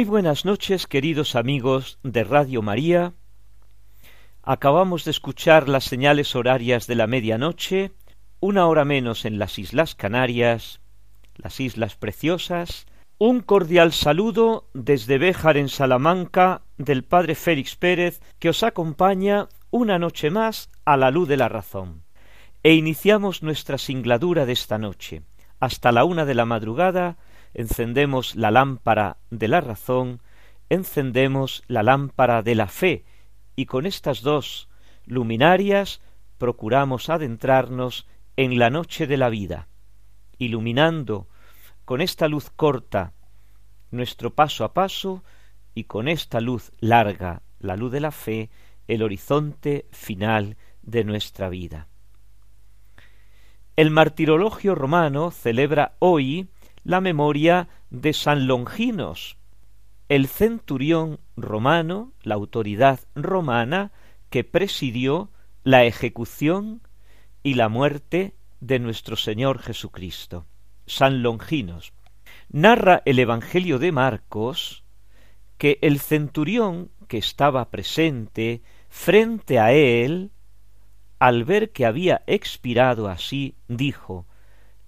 Muy buenas noches, queridos amigos de Radio María. Acabamos de escuchar las señales horarias de la medianoche, una hora menos en las Islas Canarias, las Islas Preciosas. Un cordial saludo desde Béjar en Salamanca del Padre Félix Pérez, que os acompaña una noche más a la luz de la razón. E iniciamos nuestra singladura de esta noche. Hasta la una de la madrugada encendemos la lámpara de la razón, encendemos la lámpara de la fe, y con estas dos luminarias procuramos adentrarnos en la noche de la vida, iluminando con esta luz corta nuestro paso a paso y con esta luz larga, la luz de la fe, el horizonte final de nuestra vida. El martirologio romano celebra hoy la memoria de San Longinos, el centurión romano, la autoridad romana que presidió la ejecución y la muerte de nuestro Señor Jesucristo. San Longinos. Narra el Evangelio de Marcos que el centurión que estaba presente frente a él, al ver que había expirado así, dijo,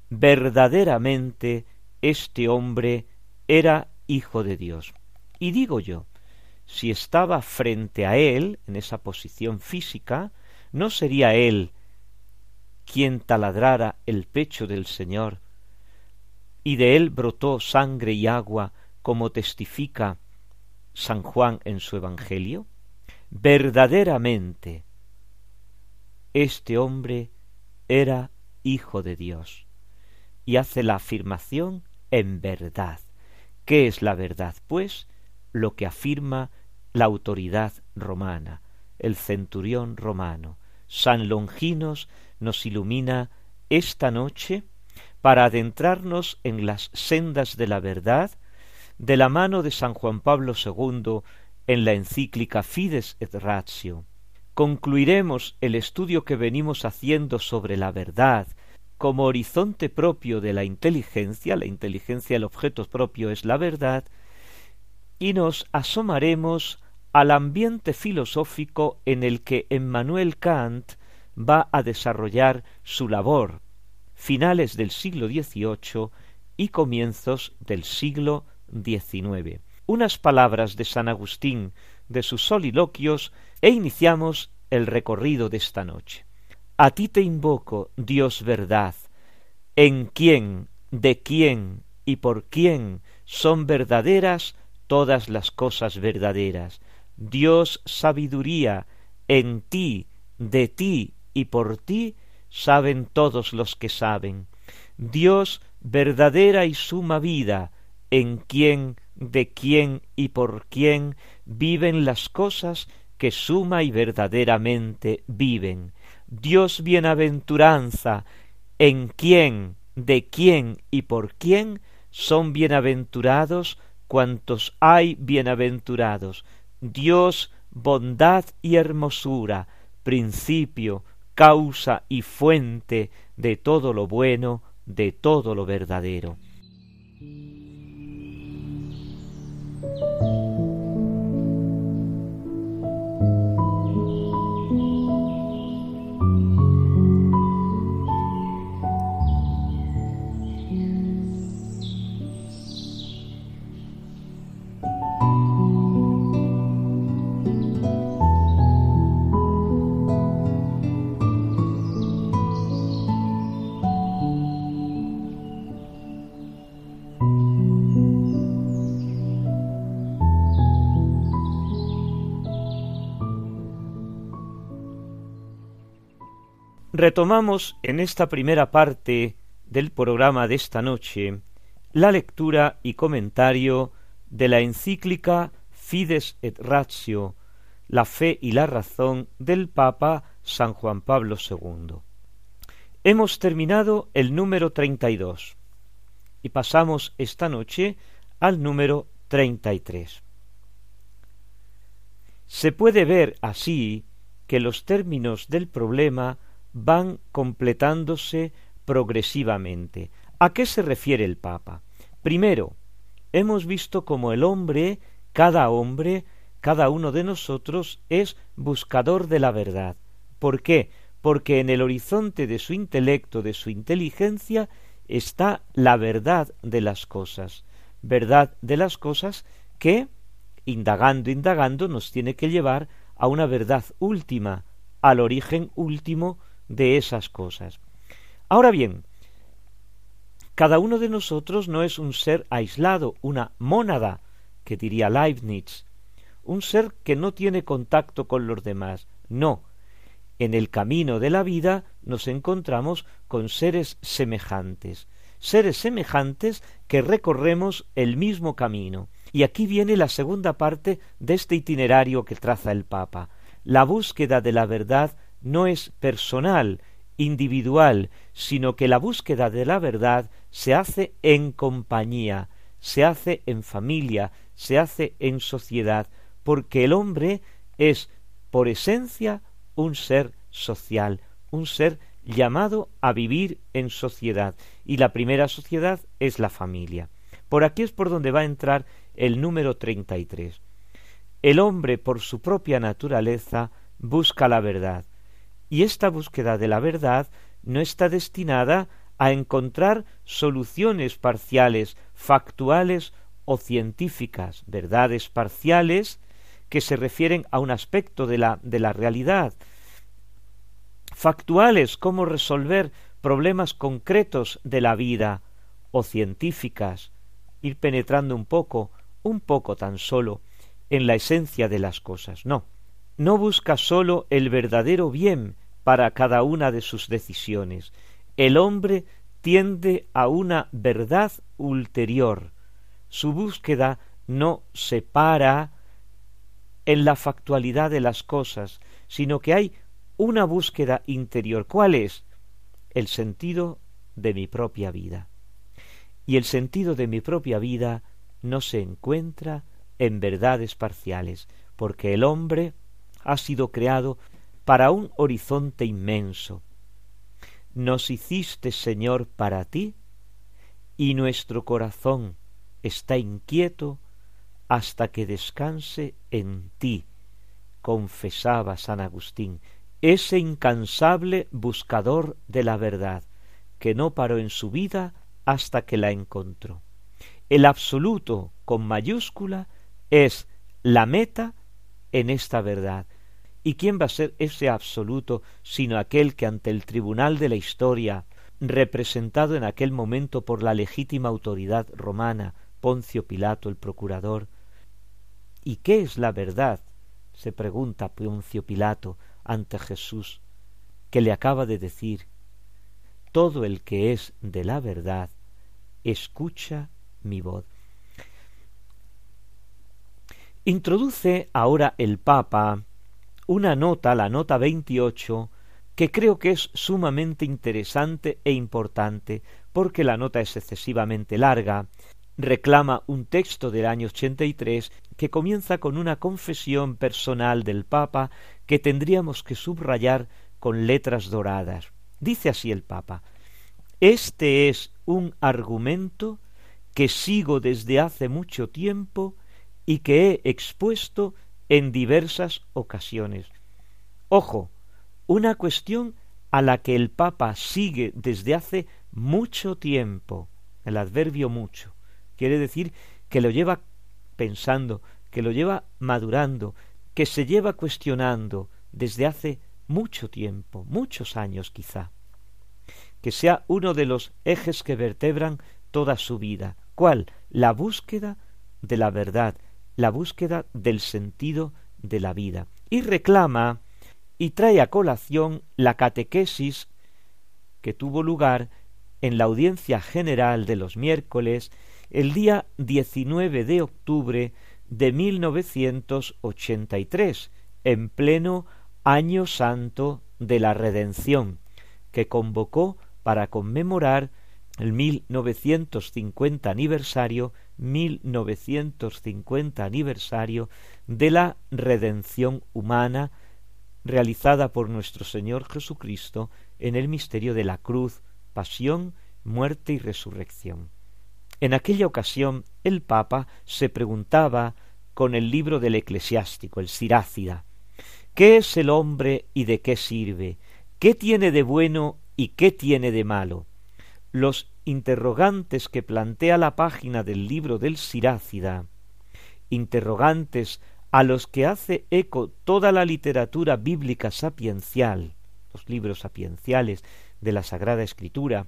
verdaderamente este hombre era hijo de Dios. Y digo yo, si estaba frente a él, en esa posición física, ¿no sería él quien taladrara el pecho del Señor, y de él brotó sangre y agua, como testifica San Juan en su Evangelio? Verdaderamente, este hombre era hijo de Dios, y hace la afirmación en verdad. ¿Qué es la verdad? Pues lo que afirma la autoridad romana, el centurión romano. San Longinos nos ilumina esta noche para adentrarnos en las sendas de la verdad de la mano de San Juan Pablo II en la encíclica Fides et Ratio. Concluiremos el estudio que venimos haciendo sobre la verdad como horizonte propio de la inteligencia, la inteligencia el objeto propio es la verdad, y nos asomaremos al ambiente filosófico en el que Emmanuel Kant va a desarrollar su labor, finales del siglo XVIII y comienzos del siglo XIX. Unas palabras de San Agustín de sus soliloquios e iniciamos el recorrido de esta noche. A ti te invoco, Dios verdad, en quién, de quién y por quién son verdaderas todas las cosas verdaderas. Dios sabiduría, en ti, de ti y por ti saben todos los que saben. Dios verdadera y suma vida, en quién, de quién y por quién viven las cosas que suma y verdaderamente viven. Dios bienaventuranza, en quién, de quién y por quién son bienaventurados cuantos hay bienaventurados. Dios bondad y hermosura, principio, causa y fuente de todo lo bueno, de todo lo verdadero. Retomamos en esta primera parte del programa de esta noche la lectura y comentario de la encíclica Fides et Ratio, la fe y la razón del Papa San Juan Pablo II. Hemos terminado el número treinta y dos y pasamos esta noche al número treinta y tres. Se puede ver así que los términos del problema van completándose progresivamente. ¿A qué se refiere el Papa? Primero, hemos visto como el hombre, cada hombre, cada uno de nosotros es buscador de la verdad. ¿Por qué? Porque en el horizonte de su intelecto, de su inteligencia, está la verdad de las cosas. Verdad de las cosas que, indagando, indagando, nos tiene que llevar a una verdad última, al origen último de esas cosas. Ahora bien, cada uno de nosotros no es un ser aislado, una mónada, que diría Leibniz, un ser que no tiene contacto con los demás. No. En el camino de la vida nos encontramos con seres semejantes, seres semejantes que recorremos el mismo camino. Y aquí viene la segunda parte de este itinerario que traza el Papa. La búsqueda de la verdad no es personal, individual, sino que la búsqueda de la verdad se hace en compañía, se hace en familia, se hace en sociedad, porque el hombre es por esencia un ser social, un ser llamado a vivir en sociedad, y la primera sociedad es la familia. Por aquí es por donde va a entrar el número treinta y tres. El hombre, por su propia naturaleza, busca la verdad, y esta búsqueda de la verdad no está destinada a encontrar soluciones parciales, factuales o científicas, verdades parciales que se refieren a un aspecto de la, de la realidad, factuales, cómo resolver problemas concretos de la vida, o científicas, ir penetrando un poco, un poco tan solo, en la esencia de las cosas. No, no busca sólo el verdadero bien para cada una de sus decisiones. El hombre tiende a una verdad ulterior. Su búsqueda no se para en la factualidad de las cosas, sino que hay una búsqueda interior. ¿Cuál es? El sentido de mi propia vida. Y el sentido de mi propia vida no se encuentra en verdades parciales, porque el hombre ha sido creado para un horizonte inmenso. Nos hiciste, Señor, para ti, y nuestro corazón está inquieto hasta que descanse en ti, confesaba San Agustín, ese incansable buscador de la verdad, que no paró en su vida hasta que la encontró. El absoluto con mayúscula es la meta en esta verdad, ¿Y quién va a ser ese absoluto sino aquel que ante el tribunal de la historia, representado en aquel momento por la legítima autoridad romana, Poncio Pilato el procurador? ¿Y qué es la verdad? se pregunta Poncio Pilato ante Jesús, que le acaba de decir, todo el que es de la verdad, escucha mi voz. Introduce ahora el Papa una nota, la nota 28, que creo que es sumamente interesante e importante, porque la nota es excesivamente larga, reclama un texto del año 83 que comienza con una confesión personal del Papa que tendríamos que subrayar con letras doradas. Dice así el Papa, Este es un argumento que sigo desde hace mucho tiempo y que he expuesto en diversas ocasiones. Ojo, una cuestión a la que el Papa sigue desde hace mucho tiempo. El adverbio mucho quiere decir que lo lleva pensando, que lo lleva madurando, que se lleva cuestionando desde hace mucho tiempo, muchos años quizá. Que sea uno de los ejes que vertebran toda su vida. ¿Cuál? La búsqueda de la verdad, la búsqueda del sentido de la vida. Y reclama y trae a colación la catequesis que tuvo lugar en la audiencia general de los miércoles el día 19 de octubre de 1983, en pleno Año Santo de la Redención, que convocó para conmemorar el 1950 aniversario, 1950 aniversario de la redención humana realizada por nuestro Señor Jesucristo en el misterio de la cruz, pasión, muerte y resurrección. En aquella ocasión el Papa se preguntaba con el libro del eclesiástico, el Sirácida, ¿qué es el hombre y de qué sirve? ¿Qué tiene de bueno y qué tiene de malo? Los interrogantes que plantea la página del libro del Sirácida, interrogantes a los que hace eco toda la literatura bíblica sapiencial, los libros sapienciales de la Sagrada Escritura,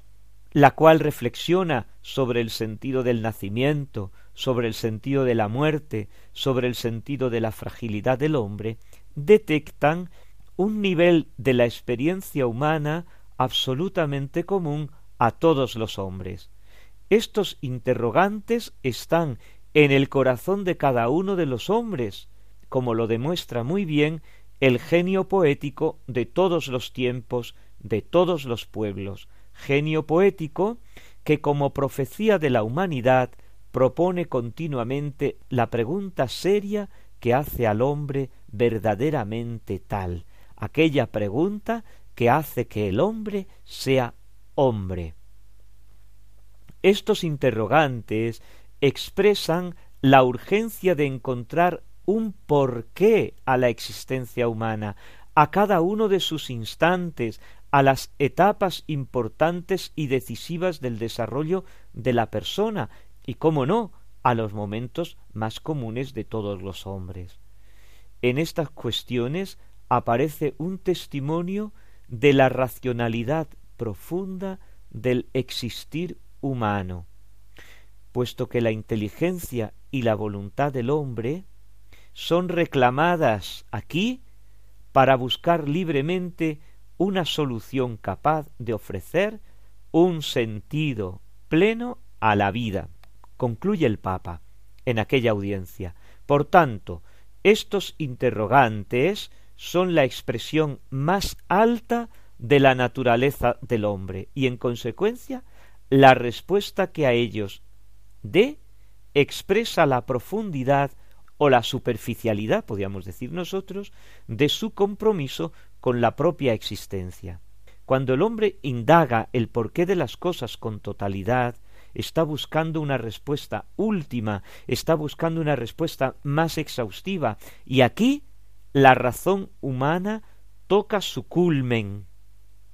la cual reflexiona sobre el sentido del nacimiento, sobre el sentido de la muerte, sobre el sentido de la fragilidad del hombre, detectan un nivel de la experiencia humana absolutamente común a todos los hombres. Estos interrogantes están en el corazón de cada uno de los hombres, como lo demuestra muy bien el genio poético de todos los tiempos, de todos los pueblos, genio poético que como profecía de la humanidad propone continuamente la pregunta seria que hace al hombre verdaderamente tal, aquella pregunta que hace que el hombre sea hombre. Estos interrogantes expresan la urgencia de encontrar un porqué a la existencia humana, a cada uno de sus instantes, a las etapas importantes y decisivas del desarrollo de la persona y, cómo no, a los momentos más comunes de todos los hombres. En estas cuestiones aparece un testimonio de la racionalidad profunda del existir humano, puesto que la inteligencia y la voluntad del hombre son reclamadas aquí para buscar libremente una solución capaz de ofrecer un sentido pleno a la vida, concluye el Papa en aquella audiencia. Por tanto, estos interrogantes son la expresión más alta de la naturaleza del hombre y en consecuencia la respuesta que a ellos dé expresa la profundidad o la superficialidad, podríamos decir nosotros, de su compromiso con la propia existencia. Cuando el hombre indaga el porqué de las cosas con totalidad, está buscando una respuesta última, está buscando una respuesta más exhaustiva, y aquí la razón humana toca su culmen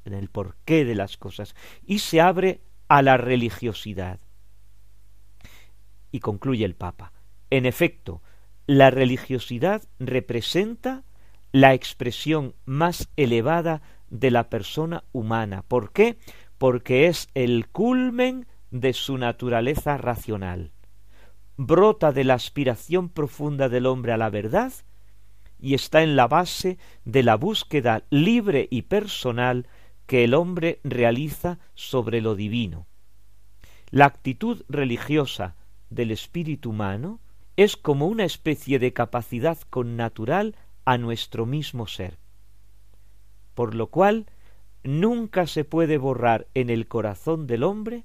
en el porqué de las cosas y se abre a la religiosidad. Y concluye el Papa. En efecto, la religiosidad representa la expresión más elevada de la persona humana. ¿Por qué? Porque es el culmen de su naturaleza racional. Brota de la aspiración profunda del hombre a la verdad y está en la base de la búsqueda libre y personal que el hombre realiza sobre lo divino. La actitud religiosa del espíritu humano es como una especie de capacidad connatural a nuestro mismo ser. Por lo cual nunca se puede borrar en el corazón del hombre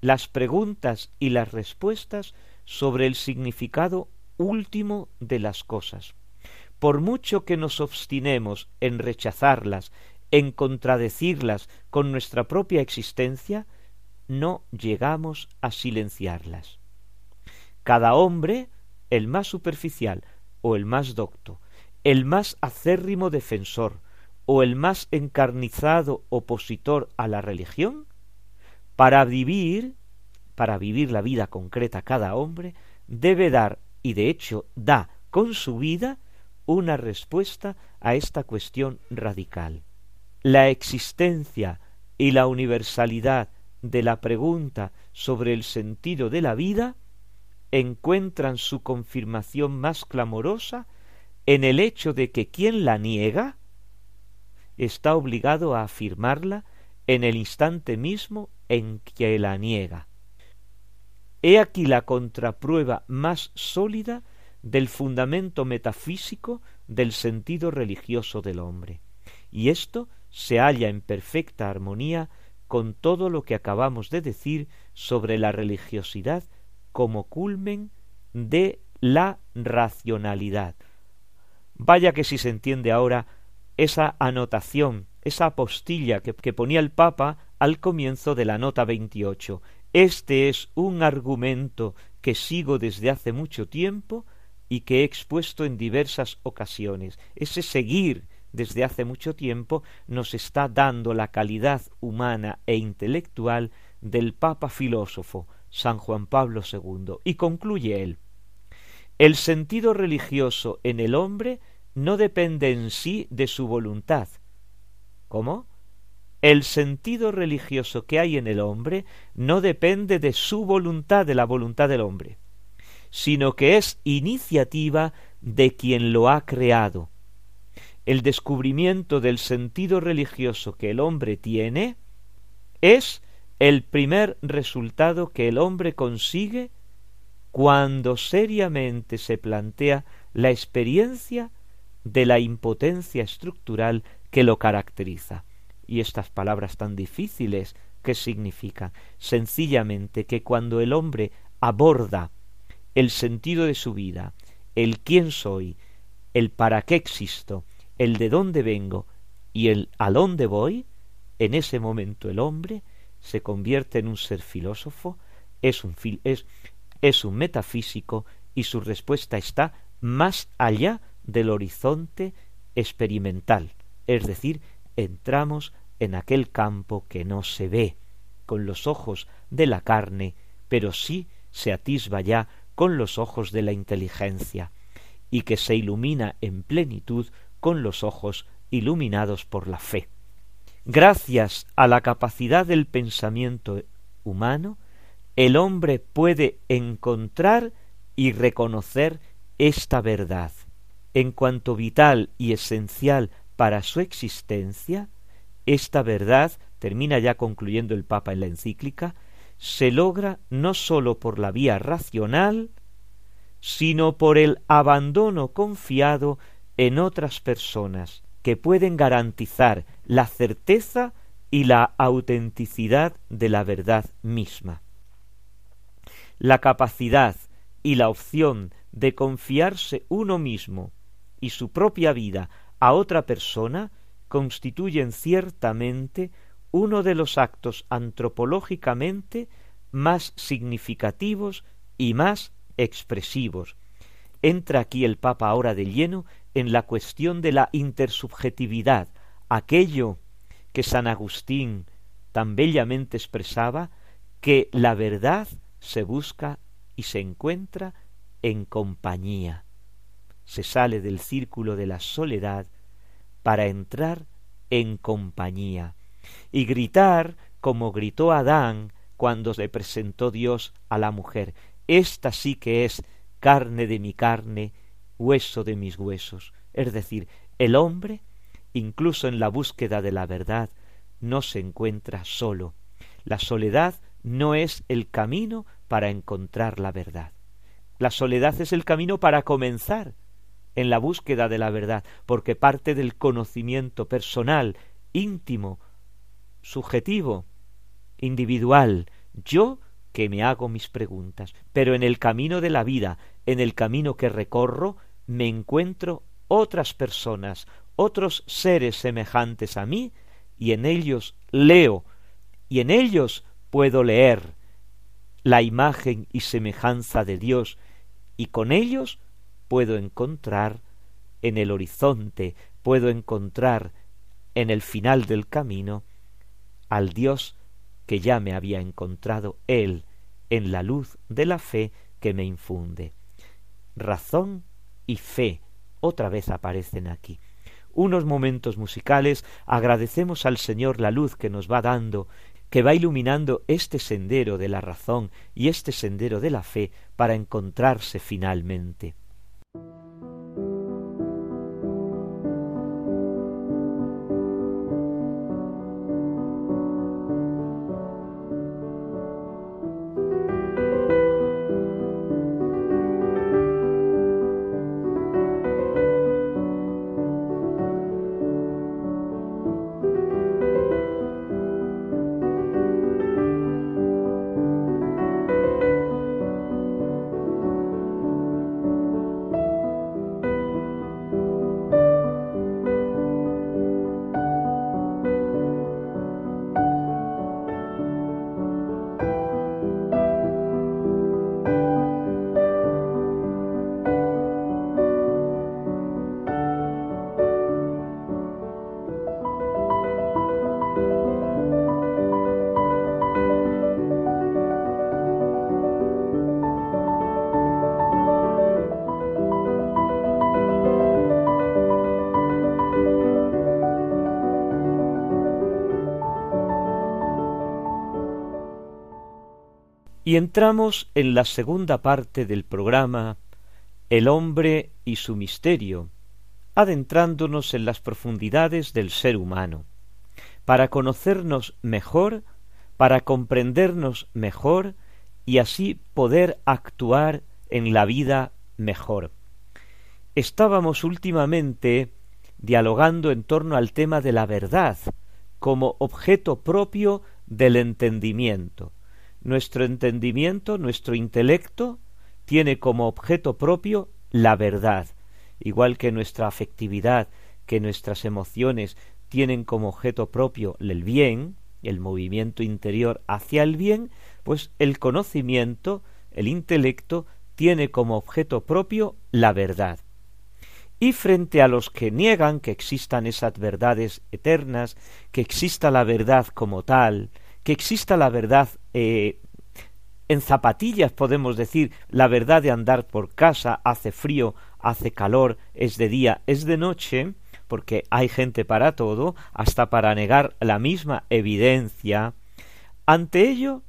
las preguntas y las respuestas sobre el significado último de las cosas. Por mucho que nos obstinemos en rechazarlas, en contradecirlas con nuestra propia existencia, no llegamos a silenciarlas. Cada hombre, el más superficial o el más docto, el más acérrimo defensor o el más encarnizado opositor a la religión, para vivir, para vivir la vida concreta cada hombre, debe dar, y de hecho da con su vida, una respuesta a esta cuestión radical. La existencia y la universalidad de la pregunta sobre el sentido de la vida encuentran su confirmación más clamorosa en el hecho de que quien la niega está obligado a afirmarla en el instante mismo en que la niega. He aquí la contraprueba más sólida del fundamento metafísico del sentido religioso del hombre. Y esto se halla en perfecta armonía con todo lo que acabamos de decir sobre la religiosidad como culmen de la racionalidad. Vaya que si se entiende ahora esa anotación, esa apostilla que, que ponía el Papa al comienzo de la nota veintiocho. Este es un argumento que sigo desde hace mucho tiempo y que he expuesto en diversas ocasiones. Ese seguir desde hace mucho tiempo nos está dando la calidad humana e intelectual del Papa filósofo, San Juan Pablo II, y concluye él. El sentido religioso en el hombre no depende en sí de su voluntad. ¿Cómo? El sentido religioso que hay en el hombre no depende de su voluntad, de la voluntad del hombre, sino que es iniciativa de quien lo ha creado, el descubrimiento del sentido religioso que el hombre tiene es el primer resultado que el hombre consigue cuando seriamente se plantea la experiencia de la impotencia estructural que lo caracteriza. Y estas palabras tan difíciles, ¿qué significan? Sencillamente que cuando el hombre aborda el sentido de su vida, el quién soy, el para qué existo, el de dónde vengo y el a dónde voy, en ese momento el hombre se convierte en un ser filósofo, es un, es, es un metafísico y su respuesta está más allá del horizonte experimental, es decir, entramos en aquel campo que no se ve con los ojos de la carne, pero sí se atisba ya con los ojos de la inteligencia, y que se ilumina en plenitud con los ojos iluminados por la fe. Gracias a la capacidad del pensamiento humano, el hombre puede encontrar y reconocer esta verdad. En cuanto vital y esencial para su existencia, esta verdad, termina ya concluyendo el Papa en la encíclica, se logra no sólo por la vía racional, sino por el abandono confiado en otras personas que pueden garantizar la certeza y la autenticidad de la verdad misma. La capacidad y la opción de confiarse uno mismo y su propia vida a otra persona constituyen ciertamente uno de los actos antropológicamente más significativos y más expresivos. Entra aquí el Papa ahora de lleno en la cuestión de la intersubjetividad, aquello que San Agustín tan bellamente expresaba, que la verdad se busca y se encuentra en compañía. Se sale del círculo de la soledad para entrar en compañía y gritar como gritó Adán cuando se presentó Dios a la mujer. Esta sí que es carne de mi carne hueso de mis huesos. Es decir, el hombre, incluso en la búsqueda de la verdad, no se encuentra solo. La soledad no es el camino para encontrar la verdad. La soledad es el camino para comenzar en la búsqueda de la verdad, porque parte del conocimiento personal, íntimo, subjetivo, individual, yo que me hago mis preguntas, pero en el camino de la vida, en el camino que recorro, me encuentro otras personas, otros seres semejantes a mí, y en ellos leo, y en ellos puedo leer la imagen y semejanza de Dios, y con ellos puedo encontrar en el horizonte, puedo encontrar en el final del camino al Dios que ya me había encontrado Él en la luz de la fe que me infunde. Razón y fe otra vez aparecen aquí. Unos momentos musicales agradecemos al Señor la luz que nos va dando, que va iluminando este sendero de la razón y este sendero de la fe para encontrarse finalmente. Y entramos en la segunda parte del programa El hombre y su misterio, adentrándonos en las profundidades del ser humano, para conocernos mejor, para comprendernos mejor y así poder actuar en la vida mejor. Estábamos últimamente dialogando en torno al tema de la verdad como objeto propio del entendimiento. Nuestro entendimiento, nuestro intelecto, tiene como objeto propio la verdad, igual que nuestra afectividad, que nuestras emociones tienen como objeto propio el bien, el movimiento interior hacia el bien, pues el conocimiento, el intelecto, tiene como objeto propio la verdad. Y frente a los que niegan que existan esas verdades eternas, que exista la verdad como tal, que exista la verdad eh, en zapatillas, podemos decir, la verdad de andar por casa, hace frío, hace calor, es de día, es de noche, porque hay gente para todo, hasta para negar la misma evidencia. Ante ello,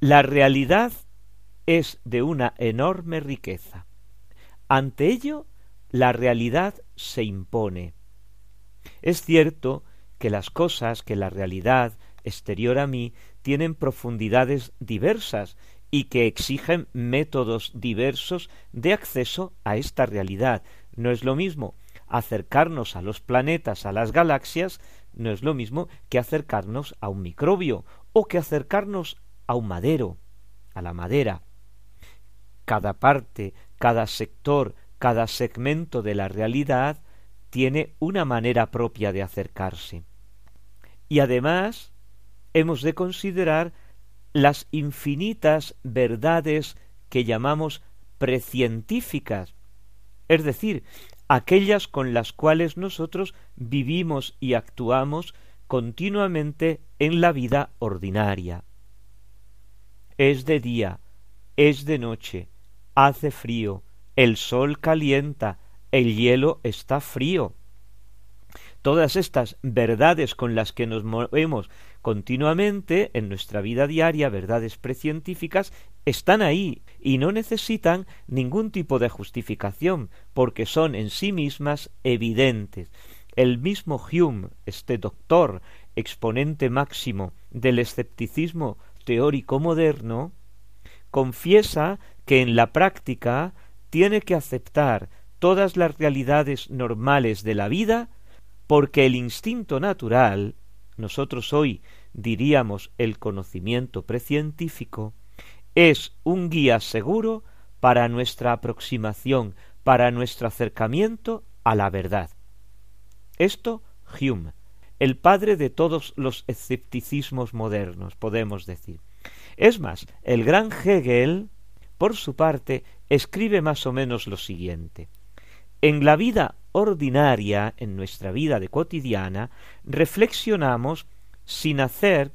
la realidad es de una enorme riqueza. Ante ello, la realidad se impone. Es cierto que las cosas, que la realidad exterior a mí, tienen profundidades diversas y que exigen métodos diversos de acceso a esta realidad. No es lo mismo acercarnos a los planetas, a las galaxias, no es lo mismo que acercarnos a un microbio o que acercarnos a un madero, a la madera. Cada parte, cada sector, cada segmento de la realidad tiene una manera propia de acercarse. Y además hemos de considerar las infinitas verdades que llamamos precientíficas, es decir, aquellas con las cuales nosotros vivimos y actuamos continuamente en la vida ordinaria. Es de día, es de noche, hace frío, el sol calienta, el hielo está frío. Todas estas verdades con las que nos movemos continuamente en nuestra vida diaria, verdades precientíficas, están ahí y no necesitan ningún tipo de justificación, porque son en sí mismas evidentes. El mismo Hume, este doctor, exponente máximo del escepticismo teórico moderno, confiesa que en la práctica tiene que aceptar todas las realidades normales de la vida porque el instinto natural, nosotros hoy diríamos el conocimiento precientífico, es un guía seguro para nuestra aproximación, para nuestro acercamiento a la verdad. Esto Hume, el padre de todos los escepticismos modernos, podemos decir. Es más, el gran Hegel, por su parte, escribe más o menos lo siguiente. En la vida ordinaria, en nuestra vida de cotidiana, reflexionamos sin hacer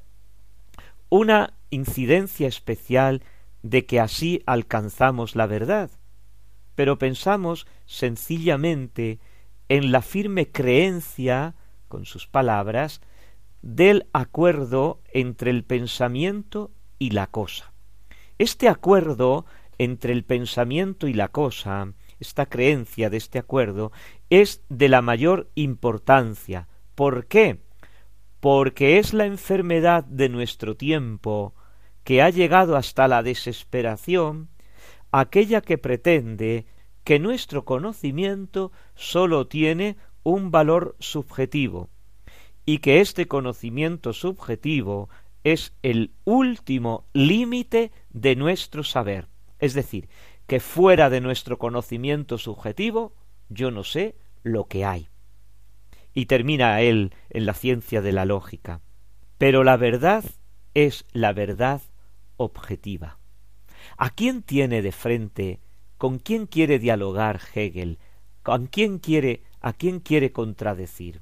una incidencia especial de que así alcanzamos la verdad, pero pensamos sencillamente en la firme creencia, con sus palabras, del acuerdo entre el pensamiento y la cosa. Este acuerdo entre el pensamiento y la cosa, esta creencia de este acuerdo, es de la mayor importancia. ¿Por qué? Porque es la enfermedad de nuestro tiempo que ha llegado hasta la desesperación, aquella que pretende que nuestro conocimiento sólo tiene un valor subjetivo, y que este conocimiento subjetivo es el último límite de nuestro saber. Es decir, que fuera de nuestro conocimiento subjetivo, yo no sé lo que hay. Y termina él en la ciencia de la lógica. Pero la verdad es la verdad objetiva. ¿A quién tiene de frente? ¿Con quién quiere dialogar Hegel? ¿Con quién quiere, a quién quiere contradecir?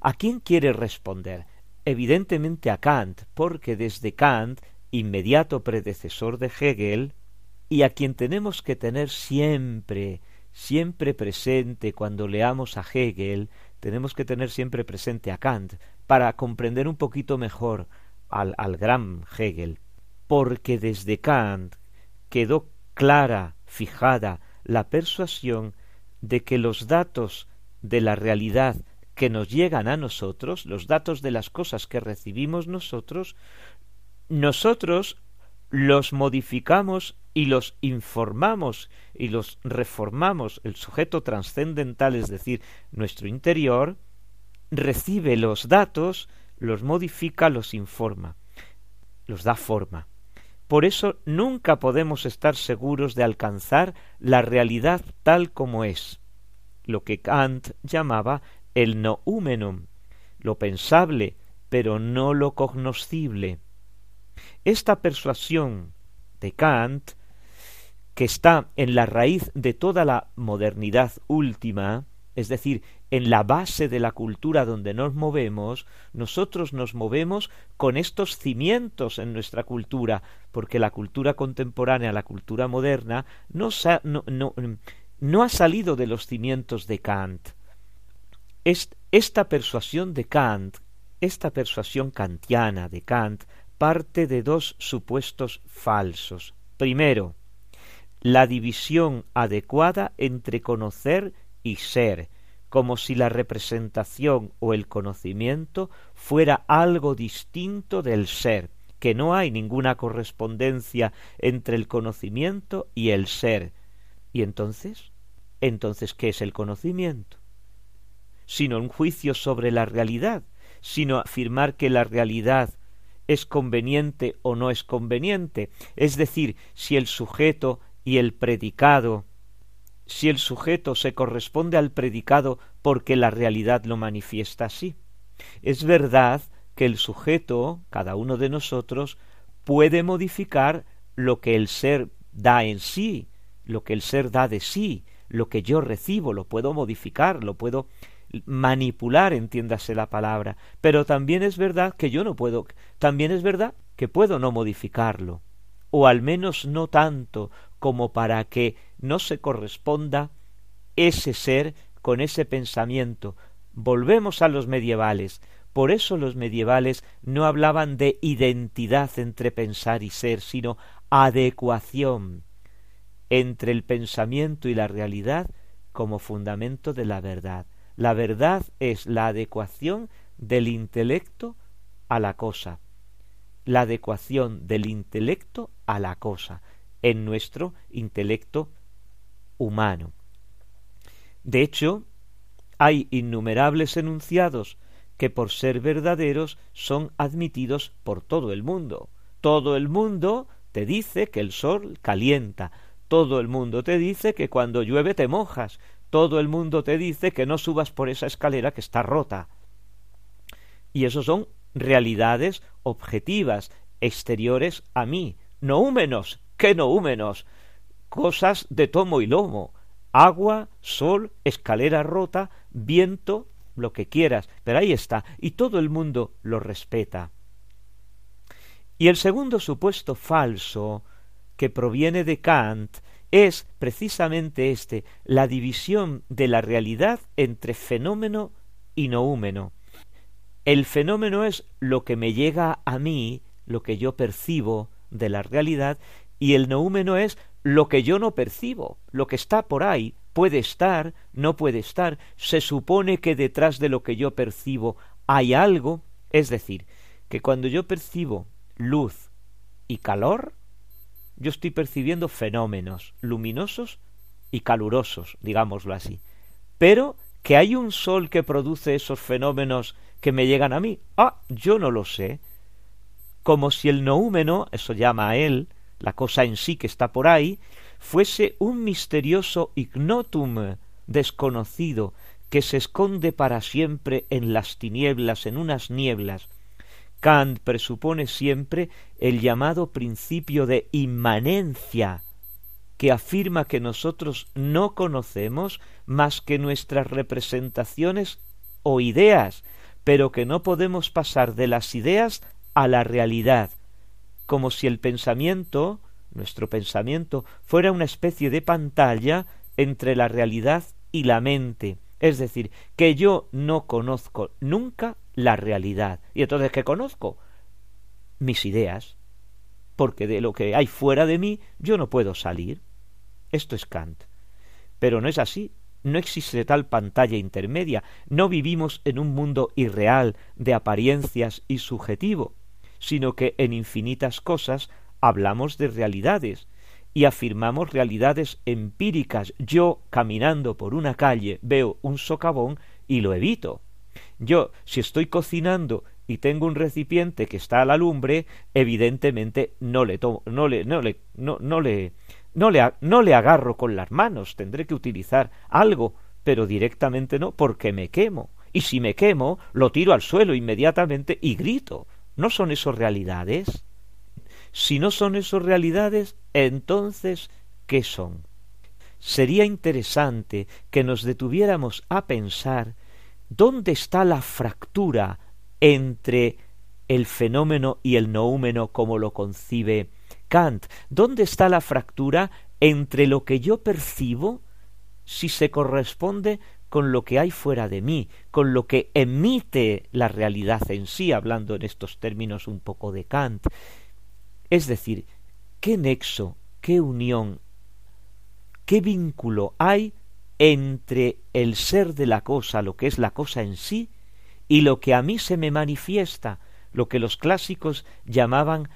¿A quién quiere responder? Evidentemente a Kant, porque desde Kant, inmediato predecesor de Hegel, y a quien tenemos que tener siempre, siempre presente cuando leamos a Hegel, tenemos que tener siempre presente a Kant, para comprender un poquito mejor al, al gran Hegel. porque desde Kant quedó clara, fijada, la persuasión de que los datos de la realidad que nos llegan a nosotros, los datos de las cosas que recibimos nosotros, nosotros los modificamos y los informamos y los reformamos. El sujeto trascendental, es decir, nuestro interior, recibe los datos, los modifica, los informa, los da forma. Por eso nunca podemos estar seguros de alcanzar la realidad tal como es, lo que Kant llamaba el noúmenum, lo pensable, pero no lo cognoscible. Esta persuasión de Kant, que está en la raíz de toda la modernidad última, es decir, en la base de la cultura donde nos movemos, nosotros nos movemos con estos cimientos en nuestra cultura, porque la cultura contemporánea, la cultura moderna, no, no, ha salido de los cimientos de Kant. esta persuasión de Kant, esta persuasión kantiana de Kant, parte de dos supuestos falsos. Primero, la división adecuada entre conocer y ser, como si la representación o el conocimiento fuera algo distinto del ser, que no hay ninguna correspondencia entre el conocimiento y el ser. ¿Y entonces? Entonces, ¿qué es el conocimiento? Sino un juicio sobre la realidad, sino afirmar que la realidad es conveniente o no es conveniente, es decir, si el sujeto y el predicado, si el sujeto se corresponde al predicado porque la realidad lo manifiesta así. Es verdad que el sujeto, cada uno de nosotros, puede modificar lo que el ser da en sí, lo que el ser da de sí, lo que yo recibo, lo puedo modificar, lo puedo manipular, entiéndase la palabra, pero también es verdad que yo no puedo, también es verdad que puedo no modificarlo, o al menos no tanto como para que no se corresponda ese ser con ese pensamiento. Volvemos a los medievales. Por eso los medievales no hablaban de identidad entre pensar y ser, sino adecuación entre el pensamiento y la realidad como fundamento de la verdad. La verdad es la adecuación del intelecto a la cosa, la adecuación del intelecto a la cosa, en nuestro intelecto humano. De hecho, hay innumerables enunciados que por ser verdaderos son admitidos por todo el mundo. Todo el mundo te dice que el sol calienta, todo el mundo te dice que cuando llueve te mojas, todo el mundo te dice que no subas por esa escalera que está rota. Y eso son realidades objetivas, exteriores a mí, noúmenos, ¿qué noúmenos? Cosas de tomo y lomo, agua, sol, escalera rota, viento, lo que quieras, pero ahí está, y todo el mundo lo respeta. Y el segundo supuesto falso, que proviene de Kant, es precisamente este, la división de la realidad entre fenómeno y noúmeno. El fenómeno es lo que me llega a mí, lo que yo percibo de la realidad, y el noúmeno es lo que yo no percibo, lo que está por ahí, puede estar, no puede estar, se supone que detrás de lo que yo percibo hay algo, es decir, que cuando yo percibo luz y calor, yo estoy percibiendo fenómenos luminosos y calurosos, digámoslo así. Pero que hay un sol que produce esos fenómenos que me llegan a mí, ah, yo no lo sé. Como si el noúmeno, eso llama a él, la cosa en sí que está por ahí, fuese un misterioso ignotum desconocido que se esconde para siempre en las tinieblas, en unas nieblas, Kant presupone siempre el llamado principio de inmanencia, que afirma que nosotros no conocemos más que nuestras representaciones o ideas, pero que no podemos pasar de las ideas a la realidad, como si el pensamiento, nuestro pensamiento, fuera una especie de pantalla entre la realidad y la mente, es decir, que yo no conozco nunca la realidad. ¿Y entonces qué conozco? Mis ideas. porque de lo que hay fuera de mí yo no puedo salir. Esto es Kant. Pero no es así. No existe tal pantalla intermedia. No vivimos en un mundo irreal de apariencias y subjetivo, sino que en infinitas cosas hablamos de realidades y afirmamos realidades empíricas. Yo, caminando por una calle, veo un socavón y lo evito. Yo, si estoy cocinando y tengo un recipiente que está a la lumbre, evidentemente no le tomo, no le, no le, no, no le, no le, no le agarro con las manos, tendré que utilizar algo, pero directamente no, porque me quemo. Y si me quemo, lo tiro al suelo inmediatamente y grito. ¿No son eso realidades? Si no son eso realidades, entonces, ¿qué son? Sería interesante que nos detuviéramos a pensar dónde está la fractura entre el fenómeno y el noúmeno como lo concibe Kant. ¿Dónde está la fractura entre lo que yo percibo si se corresponde con lo que hay fuera de mí, con lo que emite la realidad en sí, hablando en estos términos un poco de Kant. Es decir, ¿qué nexo, qué unión, qué vínculo hay entre el ser de la cosa, lo que es la cosa en sí, y lo que a mí se me manifiesta, lo que los clásicos llamaban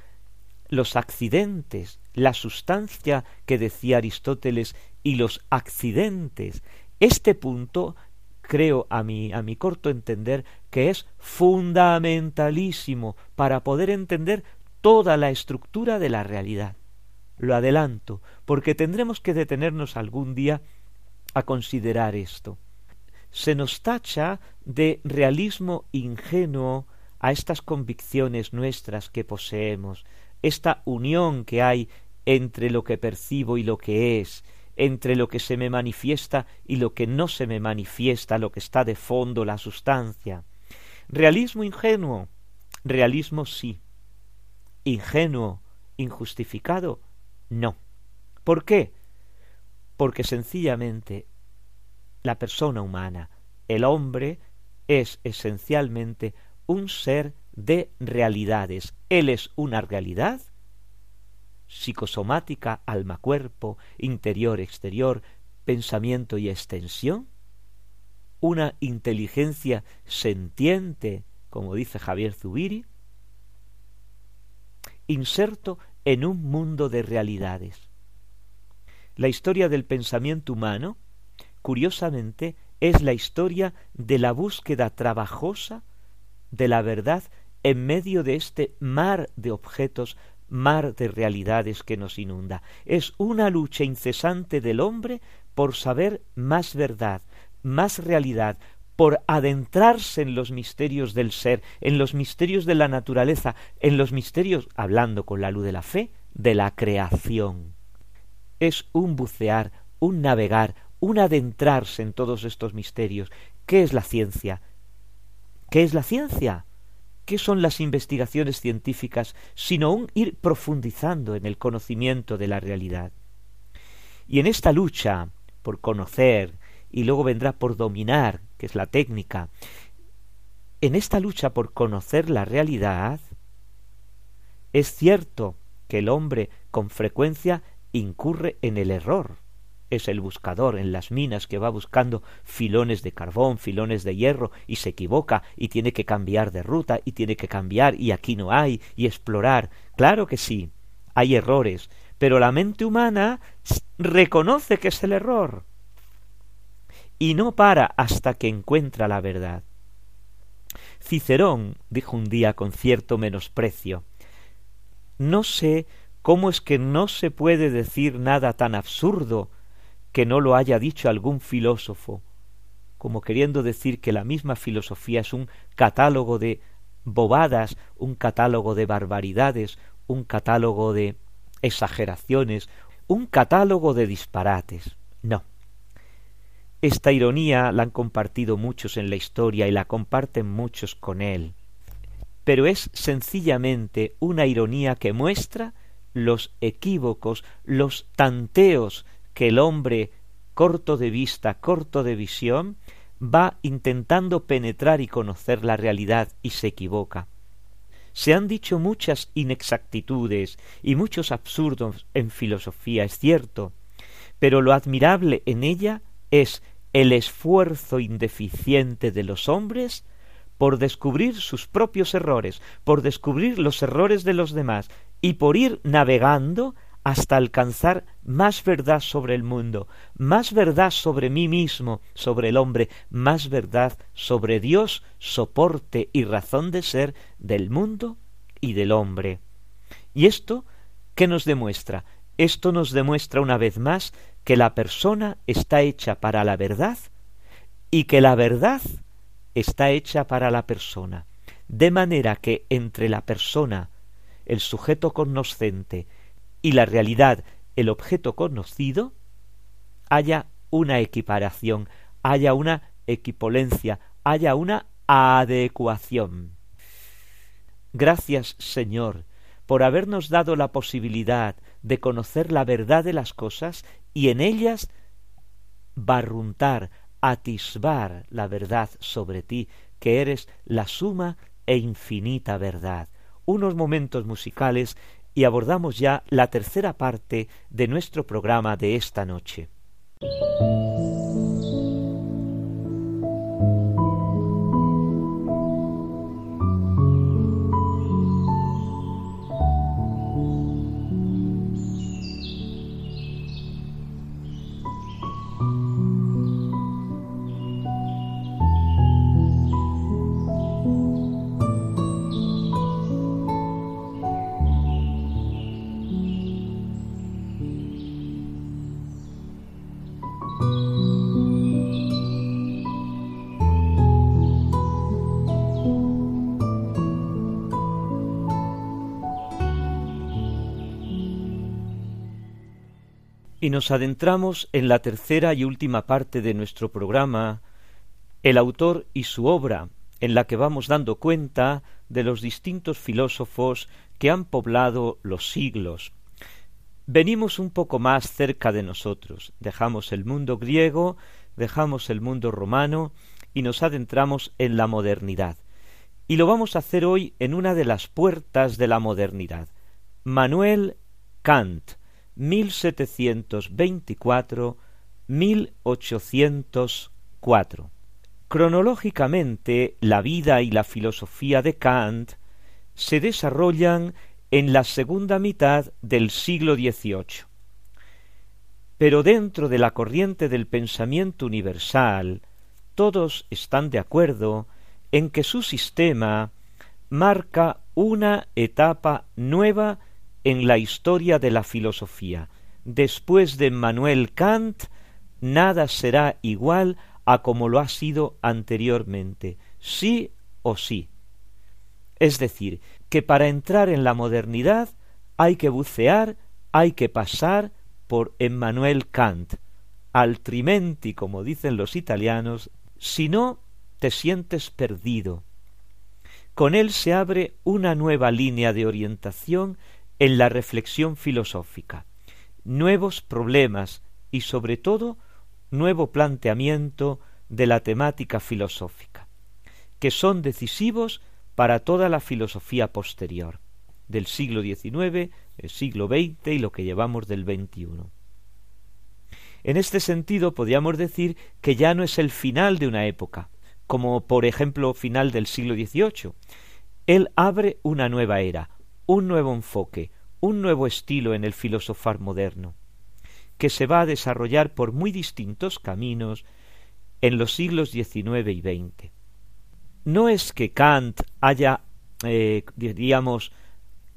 los accidentes, la sustancia que decía Aristóteles y los accidentes. Este punto creo a mi, a mi corto entender que es fundamentalísimo para poder entender toda la estructura de la realidad. Lo adelanto, porque tendremos que detenernos algún día a considerar esto. Se nos tacha de realismo ingenuo a estas convicciones nuestras que poseemos, esta unión que hay entre lo que percibo y lo que es, entre lo que se me manifiesta y lo que no se me manifiesta, lo que está de fondo, la sustancia. Realismo ingenuo, realismo sí. Ingenuo, injustificado, no. ¿Por qué? Porque sencillamente la persona humana, el hombre, es esencialmente un ser de realidades. Él es una realidad psicosomática, alma-cuerpo, interior-exterior, pensamiento y extensión, una inteligencia sentiente, como dice Javier Zubiri, inserto en un mundo de realidades. La historia del pensamiento humano, curiosamente, es la historia de la búsqueda trabajosa de la verdad en medio de este mar de objetos mar de realidades que nos inunda. Es una lucha incesante del hombre por saber más verdad, más realidad, por adentrarse en los misterios del ser, en los misterios de la naturaleza, en los misterios, hablando con la luz de la fe, de la creación. Es un bucear, un navegar, un adentrarse en todos estos misterios. ¿Qué es la ciencia? ¿Qué es la ciencia? ¿Qué son las investigaciones científicas sino un ir profundizando en el conocimiento de la realidad? Y en esta lucha por conocer y luego vendrá por dominar, que es la técnica, en esta lucha por conocer la realidad, es cierto que el hombre con frecuencia incurre en el error, es el buscador en las minas que va buscando filones de carbón, filones de hierro, y se equivoca y tiene que cambiar de ruta y tiene que cambiar y aquí no hay y explorar. Claro que sí, hay errores, pero la mente humana reconoce que es el error y no para hasta que encuentra la verdad. Cicerón dijo un día con cierto menosprecio No sé cómo es que no se puede decir nada tan absurdo que no lo haya dicho algún filósofo, como queriendo decir que la misma filosofía es un catálogo de bobadas, un catálogo de barbaridades, un catálogo de exageraciones, un catálogo de disparates. No. Esta ironía la han compartido muchos en la historia y la comparten muchos con él. Pero es sencillamente una ironía que muestra los equívocos, los tanteos que el hombre corto de vista, corto de visión, va intentando penetrar y conocer la realidad y se equivoca. Se han dicho muchas inexactitudes y muchos absurdos en filosofía, es cierto, pero lo admirable en ella es el esfuerzo indeficiente de los hombres por descubrir sus propios errores, por descubrir los errores de los demás y por ir navegando hasta alcanzar más verdad sobre el mundo, más verdad sobre mí mismo, sobre el hombre, más verdad sobre Dios, soporte y razón de ser del mundo y del hombre. ¿Y esto qué nos demuestra? Esto nos demuestra una vez más que la persona está hecha para la verdad y que la verdad está hecha para la persona, de manera que entre la persona, el sujeto cognoscente, y la realidad, el objeto conocido, haya una equiparación, haya una equipolencia, haya una adecuación. Gracias, Señor, por habernos dado la posibilidad de conocer la verdad de las cosas y en ellas barruntar, atisbar la verdad sobre ti, que eres la suma e infinita verdad. Unos momentos musicales y abordamos ya la tercera parte de nuestro programa de esta noche. Y nos adentramos en la tercera y última parte de nuestro programa, el autor y su obra, en la que vamos dando cuenta de los distintos filósofos que han poblado los siglos. Venimos un poco más cerca de nosotros, dejamos el mundo griego, dejamos el mundo romano y nos adentramos en la modernidad. Y lo vamos a hacer hoy en una de las puertas de la modernidad. Manuel Kant, 1724-1804. Cronológicamente, la vida y la filosofía de Kant se desarrollan en la segunda mitad del siglo XVIII. Pero dentro de la corriente del pensamiento universal, todos están de acuerdo en que su sistema marca una etapa nueva en la historia de la filosofía. Después de Manuel Kant, nada será igual a como lo ha sido anteriormente, sí o sí. Es decir, que para entrar en la modernidad hay que bucear, hay que pasar por Emmanuel Kant, altrimenti, como dicen los italianos, si no te sientes perdido. Con él se abre una nueva línea de orientación en la reflexión filosófica, nuevos problemas y sobre todo nuevo planteamiento de la temática filosófica, que son decisivos para toda la filosofía posterior, del siglo XIX, el siglo XX y lo que llevamos del XXI. En este sentido podríamos decir que ya no es el final de una época, como por ejemplo final del siglo XVIII. Él abre una nueva era, un nuevo enfoque, un nuevo estilo en el filosofar moderno, que se va a desarrollar por muy distintos caminos en los siglos XIX y XX. No es que Kant haya, eh, diríamos,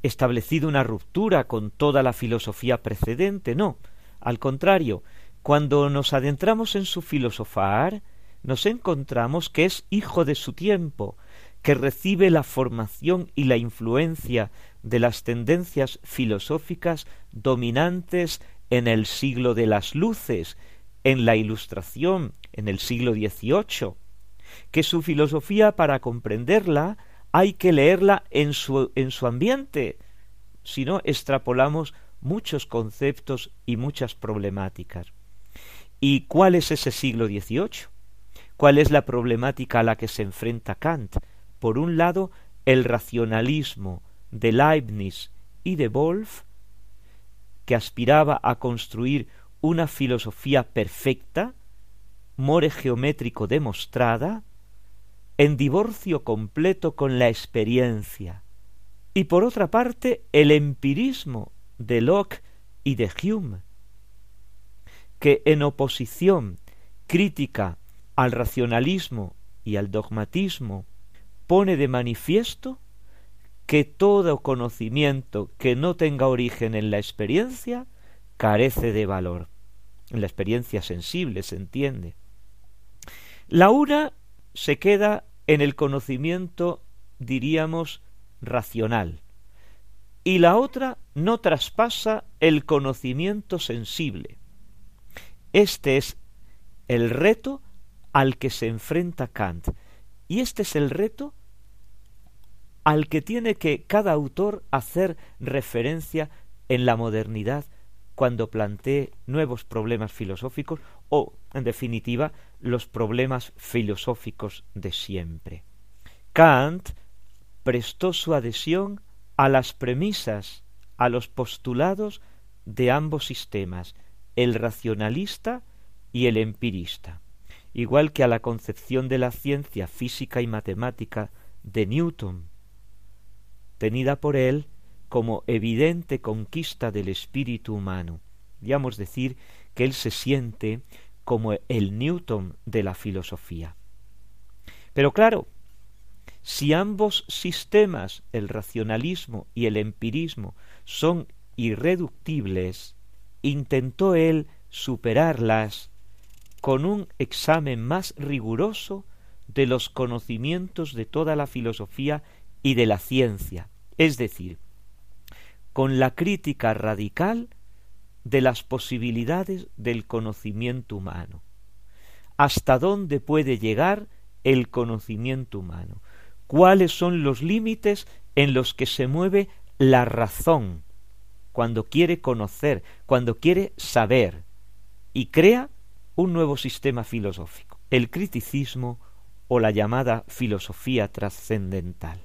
establecido una ruptura con toda la filosofía precedente, no. Al contrario, cuando nos adentramos en su filosofar, nos encontramos que es hijo de su tiempo, que recibe la formación y la influencia de las tendencias filosóficas dominantes en el siglo de las luces, en la Ilustración, en el siglo XVIII, que su filosofía para comprenderla hay que leerla en su, en su ambiente, si no extrapolamos muchos conceptos y muchas problemáticas. ¿Y cuál es ese siglo XVIII? ¿Cuál es la problemática a la que se enfrenta Kant? por un lado, el racionalismo de Leibniz y de Wolff, que aspiraba a construir una filosofía perfecta, more geométrico demostrada, en divorcio completo con la experiencia, y por otra parte el empirismo de Locke y de Hume, que en oposición crítica al racionalismo y al dogmatismo pone de manifiesto que todo conocimiento que no tenga origen en la experiencia carece de valor. En la experiencia sensible se entiende. La una se queda en el conocimiento, diríamos, racional, y la otra no traspasa el conocimiento sensible. Este es el reto al que se enfrenta Kant, y este es el reto al que tiene que cada autor hacer referencia en la modernidad cuando plantee nuevos problemas filosóficos o, en definitiva, los problemas filosóficos de siempre. Kant prestó su adhesión a las premisas, a los postulados de ambos sistemas, el racionalista y el empirista, igual que a la concepción de la ciencia física y matemática de Newton, tenida por él como evidente conquista del espíritu humano. Digamos decir que él se siente como el Newton de la filosofía. Pero claro, si ambos sistemas, el racionalismo y el empirismo, son irreductibles, intentó él superarlas con un examen más riguroso de los conocimientos de toda la filosofía y de la ciencia, es decir, con la crítica radical de las posibilidades del conocimiento humano. ¿Hasta dónde puede llegar el conocimiento humano? ¿Cuáles son los límites en los que se mueve la razón cuando quiere conocer, cuando quiere saber y crea un nuevo sistema filosófico, el criticismo o la llamada filosofía trascendental?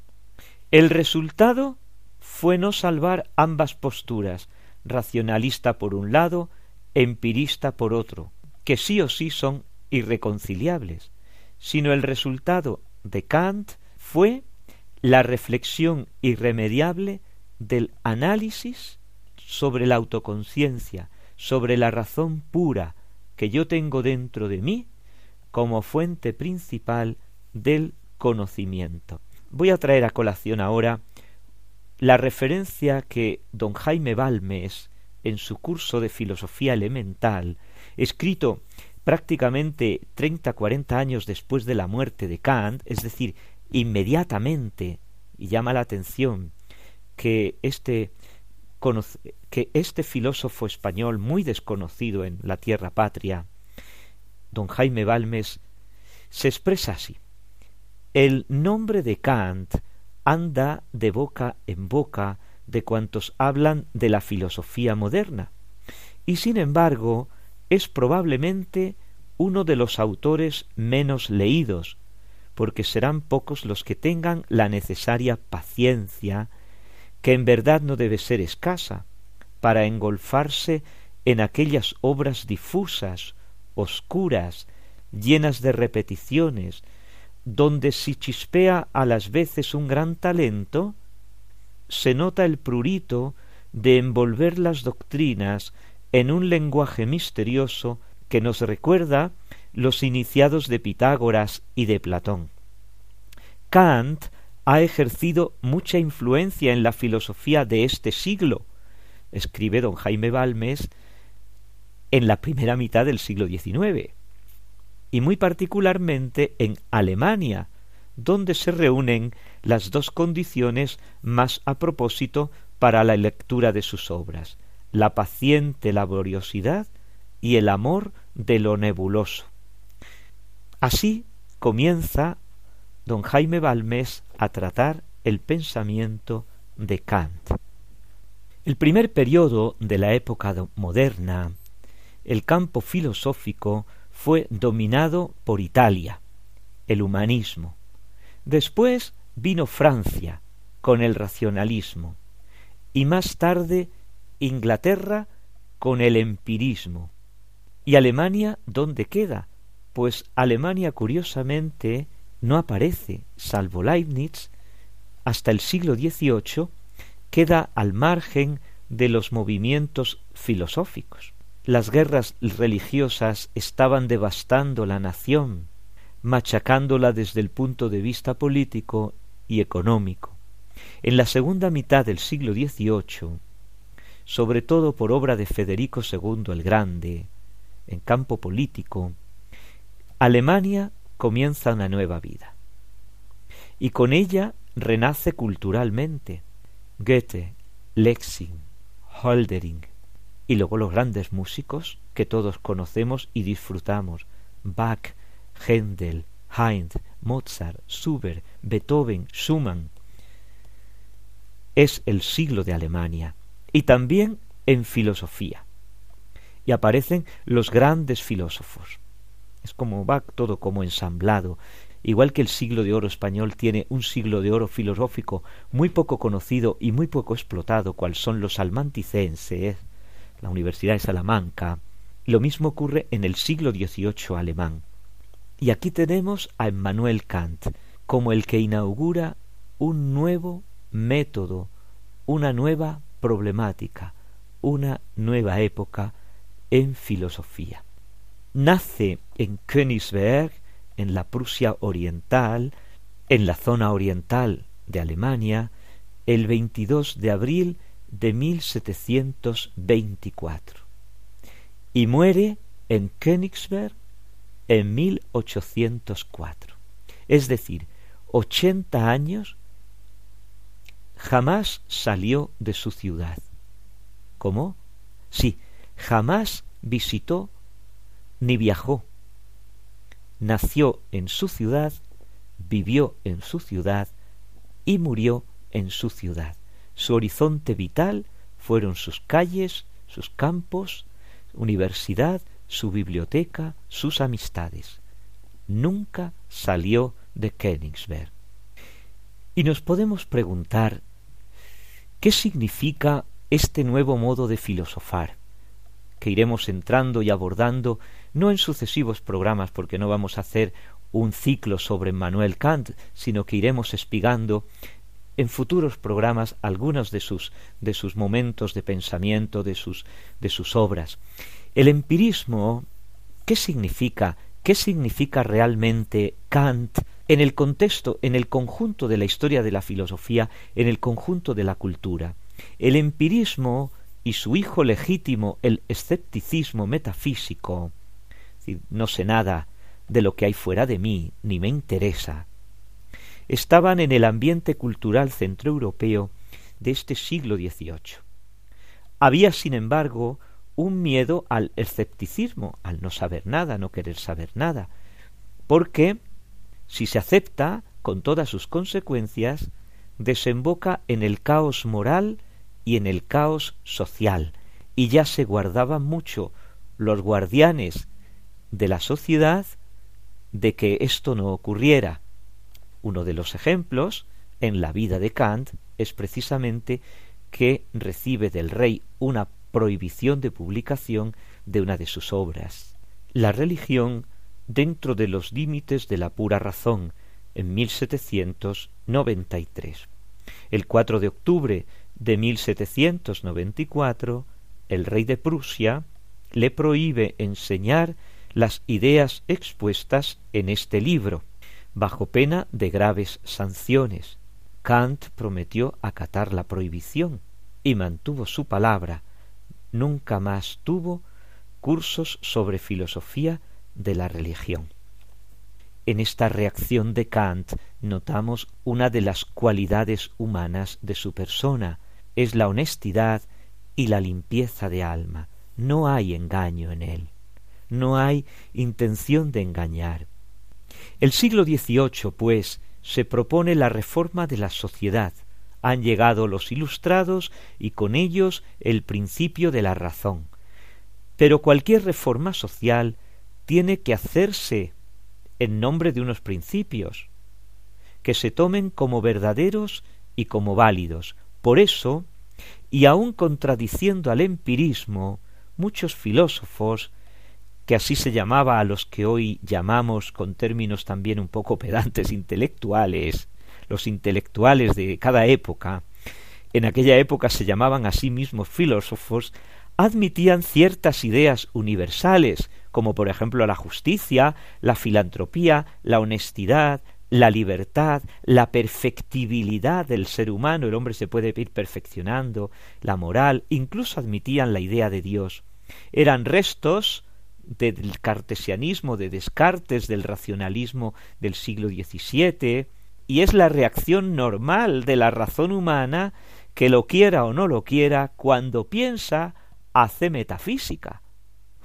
El resultado fue no salvar ambas posturas, racionalista por un lado, empirista por otro, que sí o sí son irreconciliables, sino el resultado de Kant fue la reflexión irremediable del análisis sobre la autoconciencia, sobre la razón pura que yo tengo dentro de mí como fuente principal del conocimiento. Voy a traer a colación ahora la referencia que don Jaime Balmes, en su curso de filosofía elemental, escrito prácticamente treinta cuarenta años después de la muerte de Kant, es decir, inmediatamente, y llama la atención que este, que este filósofo español muy desconocido en la tierra patria, don Jaime Balmes, se expresa así. El nombre de Kant anda de boca en boca de cuantos hablan de la filosofía moderna, y sin embargo es probablemente uno de los autores menos leídos, porque serán pocos los que tengan la necesaria paciencia, que en verdad no debe ser escasa, para engolfarse en aquellas obras difusas, oscuras, llenas de repeticiones, donde si chispea a las veces un gran talento, se nota el prurito de envolver las doctrinas en un lenguaje misterioso que nos recuerda los iniciados de Pitágoras y de Platón. Kant ha ejercido mucha influencia en la filosofía de este siglo, escribe don Jaime Balmes en la primera mitad del siglo XIX y muy particularmente en Alemania, donde se reúnen las dos condiciones más a propósito para la lectura de sus obras, la paciente laboriosidad y el amor de lo nebuloso. Así comienza don Jaime Balmes a tratar el pensamiento de Kant. El primer periodo de la época moderna, el campo filosófico fue dominado por Italia, el humanismo. Después vino Francia con el racionalismo y más tarde Inglaterra con el empirismo. ¿Y Alemania dónde queda? Pues Alemania curiosamente no aparece, salvo Leibniz, hasta el siglo XVIII queda al margen de los movimientos filosóficos. Las guerras religiosas estaban devastando la nación, machacándola desde el punto de vista político y económico. En la segunda mitad del siglo XVIII, sobre todo por obra de Federico II el Grande, en campo político, Alemania comienza una nueva vida. Y con ella renace culturalmente. Goethe, Lexing, Holdering, y luego los grandes músicos que todos conocemos y disfrutamos, Bach, Händel, Heinz, Mozart, Schubert, Beethoven, Schumann. Es el siglo de Alemania y también en filosofía. Y aparecen los grandes filósofos. Es como va todo como ensamblado. Igual que el siglo de oro español tiene un siglo de oro filosófico muy poco conocido y muy poco explotado, cual son los almanticenses, la Universidad de Salamanca, lo mismo ocurre en el siglo XVIII alemán. Y aquí tenemos a Emmanuel Kant como el que inaugura un nuevo método, una nueva problemática, una nueva época en filosofía. Nace en Königsberg, en la Prusia oriental, en la zona oriental de Alemania, el 22 de abril de 1724 y muere en Königsberg en 1804. Es decir, ochenta años jamás salió de su ciudad. ¿Cómo? Sí, jamás visitó ni viajó. Nació en su ciudad, vivió en su ciudad y murió en su ciudad. Su horizonte vital fueron sus calles, sus campos, universidad, su biblioteca, sus amistades. Nunca salió de Königsberg. Y nos podemos preguntar ¿qué significa este nuevo modo de filosofar? que iremos entrando y abordando no en sucesivos programas porque no vamos a hacer un ciclo sobre Manuel Kant, sino que iremos espigando en futuros programas algunos de sus de sus momentos de pensamiento, de sus de sus obras. El empirismo, ¿qué significa? ¿Qué significa realmente Kant en el contexto, en el conjunto de la historia de la filosofía, en el conjunto de la cultura? El empirismo y su hijo legítimo, el escepticismo metafísico, no sé nada de lo que hay fuera de mí, ni me interesa, estaban en el ambiente cultural centroeuropeo de este siglo XVIII. Había, sin embargo, un miedo al escepticismo, al no saber nada, no querer saber nada, porque si se acepta, con todas sus consecuencias, desemboca en el caos moral y en el caos social, y ya se guardaban mucho los guardianes de la sociedad de que esto no ocurriera. Uno de los ejemplos en la vida de Kant es precisamente que recibe del rey una prohibición de publicación de una de sus obras. La religión dentro de los límites de la pura razón, en 1793. El 4 de octubre de 1794, el rey de Prusia le prohíbe enseñar las ideas expuestas en este libro, bajo pena de graves sanciones. Kant prometió acatar la prohibición y mantuvo su palabra, nunca más tuvo cursos sobre filosofía de la religión. En esta reacción de Kant notamos una de las cualidades humanas de su persona, es la honestidad y la limpieza de alma. No hay engaño en él, no hay intención de engañar. El siglo XVIII, pues, se propone la reforma de la sociedad, han llegado los ilustrados y con ellos el principio de la razón. Pero cualquier reforma social tiene que hacerse en nombre de unos principios. que se tomen como verdaderos y como válidos. Por eso, y aun contradiciendo al empirismo, muchos filósofos, que así se llamaba a los que hoy llamamos con términos también un poco pedantes intelectuales, los intelectuales de cada época, en aquella época se llamaban a sí mismos filósofos, admitían ciertas ideas universales, como por ejemplo la justicia, la filantropía, la honestidad, la libertad, la perfectibilidad del ser humano, el hombre se puede ir perfeccionando, la moral, incluso admitían la idea de Dios. Eran restos del cartesianismo de Descartes, del racionalismo del siglo XVII, y es la reacción normal de la razón humana que lo quiera o no lo quiera, cuando piensa, hace metafísica,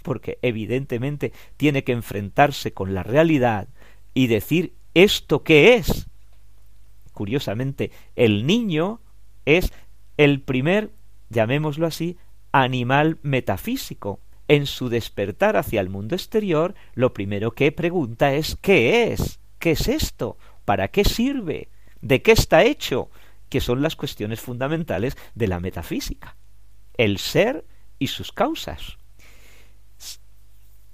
porque evidentemente tiene que enfrentarse con la realidad y decir ¿esto qué es? Curiosamente, el niño es el primer, llamémoslo así, animal metafísico. En su despertar hacia el mundo exterior, lo primero que pregunta es ¿qué es? ¿Qué es esto? ¿Para qué sirve? ¿De qué está hecho? que son las cuestiones fundamentales de la metafísica. El ser y sus causas.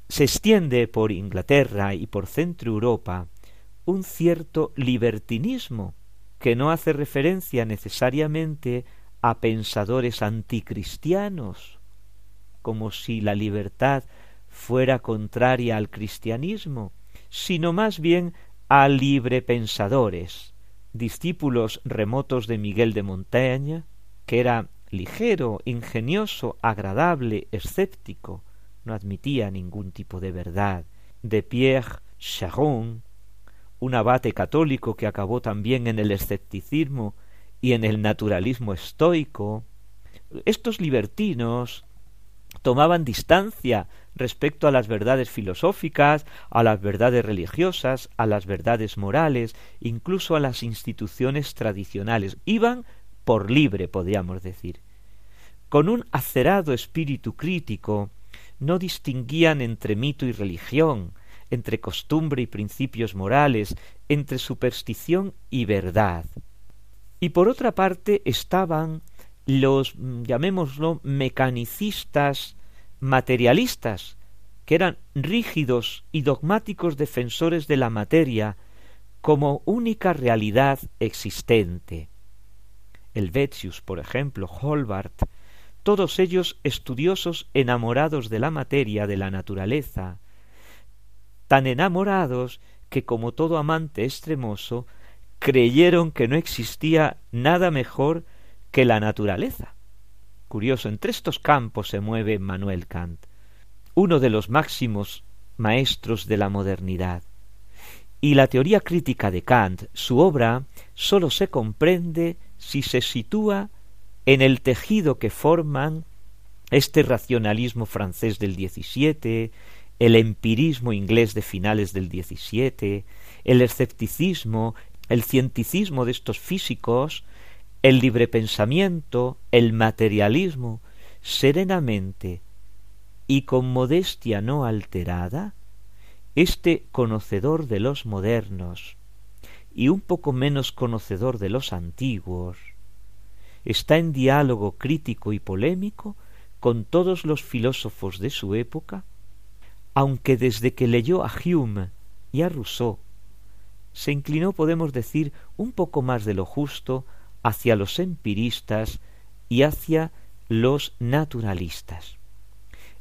Se extiende por Inglaterra y por Centro Europa un cierto libertinismo que no hace referencia necesariamente a pensadores anticristianos, como si la libertad fuera contraria al cristianismo, sino más bien a librepensadores, discípulos remotos de Miguel de Montaigne, que era ligero, ingenioso, agradable, escéptico, no admitía ningún tipo de verdad, de Pierre Charon, un abate católico que acabó también en el escepticismo y en el naturalismo estoico, estos libertinos tomaban distancia respecto a las verdades filosóficas, a las verdades religiosas, a las verdades morales, incluso a las instituciones tradicionales. Iban por libre, podríamos decir. Con un acerado espíritu crítico, no distinguían entre mito y religión, entre costumbre y principios morales, entre superstición y verdad. Y por otra parte estaban los, mm, llamémoslo, mecanicistas materialistas, que eran rígidos y dogmáticos defensores de la materia como única realidad existente. Helvetius, por ejemplo, Holbart, todos ellos estudiosos enamorados de la materia, de la naturaleza, tan enamorados que como todo amante extremoso creyeron que no existía nada mejor que la naturaleza. Curioso, entre estos campos se mueve Manuel Kant, uno de los máximos maestros de la modernidad. Y la teoría crítica de Kant, su obra, sólo se comprende si se sitúa en el tejido que forman este racionalismo francés del XVII, el empirismo inglés de finales del XVII, el escepticismo, el cienticismo de estos físicos, el libre pensamiento, el materialismo, serenamente y con modestia no alterada, este conocedor de los modernos y un poco menos conocedor de los antiguos, está en diálogo crítico y polémico con todos los filósofos de su época, aunque desde que leyó a Hume y a Rousseau, se inclinó, podemos decir, un poco más de lo justo hacia los empiristas y hacia los naturalistas.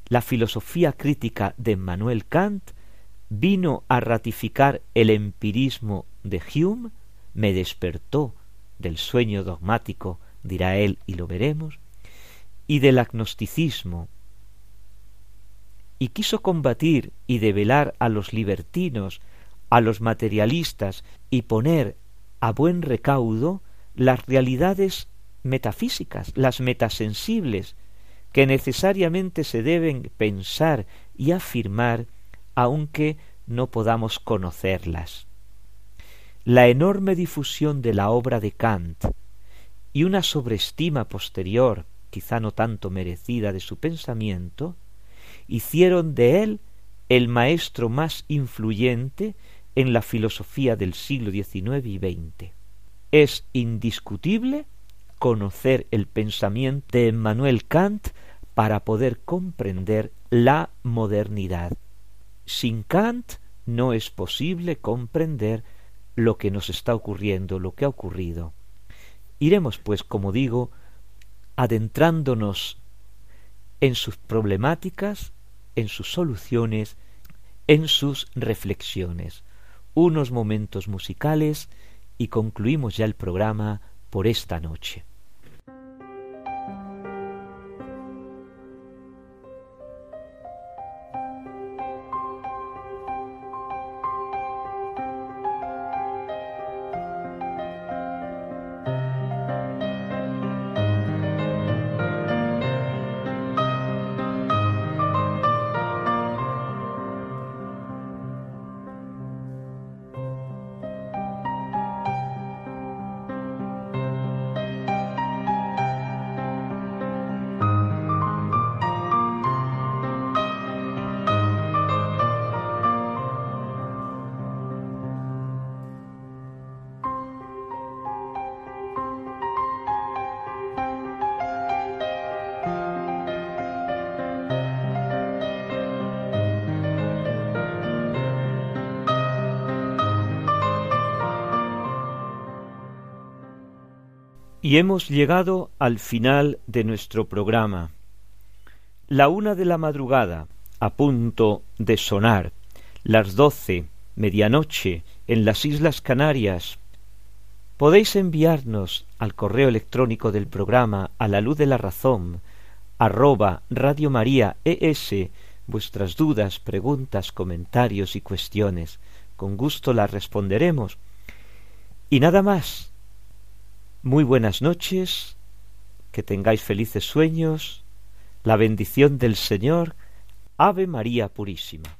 La filosofía crítica de Manuel Kant vino a ratificar el empirismo de Hume, me despertó del sueño dogmático, dirá él, y lo veremos, y del agnosticismo, y quiso combatir y develar a los libertinos, a los materialistas, y poner a buen recaudo las realidades metafísicas, las metasensibles, que necesariamente se deben pensar y afirmar aunque no podamos conocerlas. La enorme difusión de la obra de Kant y una sobreestima posterior, quizá no tanto merecida de su pensamiento, hicieron de él el maestro más influyente en la filosofía del siglo XIX y XX. Es indiscutible conocer el pensamiento de Emmanuel Kant para poder comprender la modernidad. Sin Kant no es posible comprender lo que nos está ocurriendo, lo que ha ocurrido. Iremos, pues, como digo, adentrándonos en sus problemáticas, en sus soluciones, en sus reflexiones. Unos momentos musicales y concluimos ya el programa por esta noche. Y hemos llegado al final de nuestro programa. La una de la madrugada, a punto de sonar, las doce, medianoche, en las Islas Canarias. Podéis enviarnos al correo electrónico del programa a la luz de la razón, arroba Radio María ES, vuestras dudas, preguntas, comentarios y cuestiones. Con gusto las responderemos. Y nada más muy buenas noches, que tengáis felices sueños, la bendición del Señor, Ave María Purísima.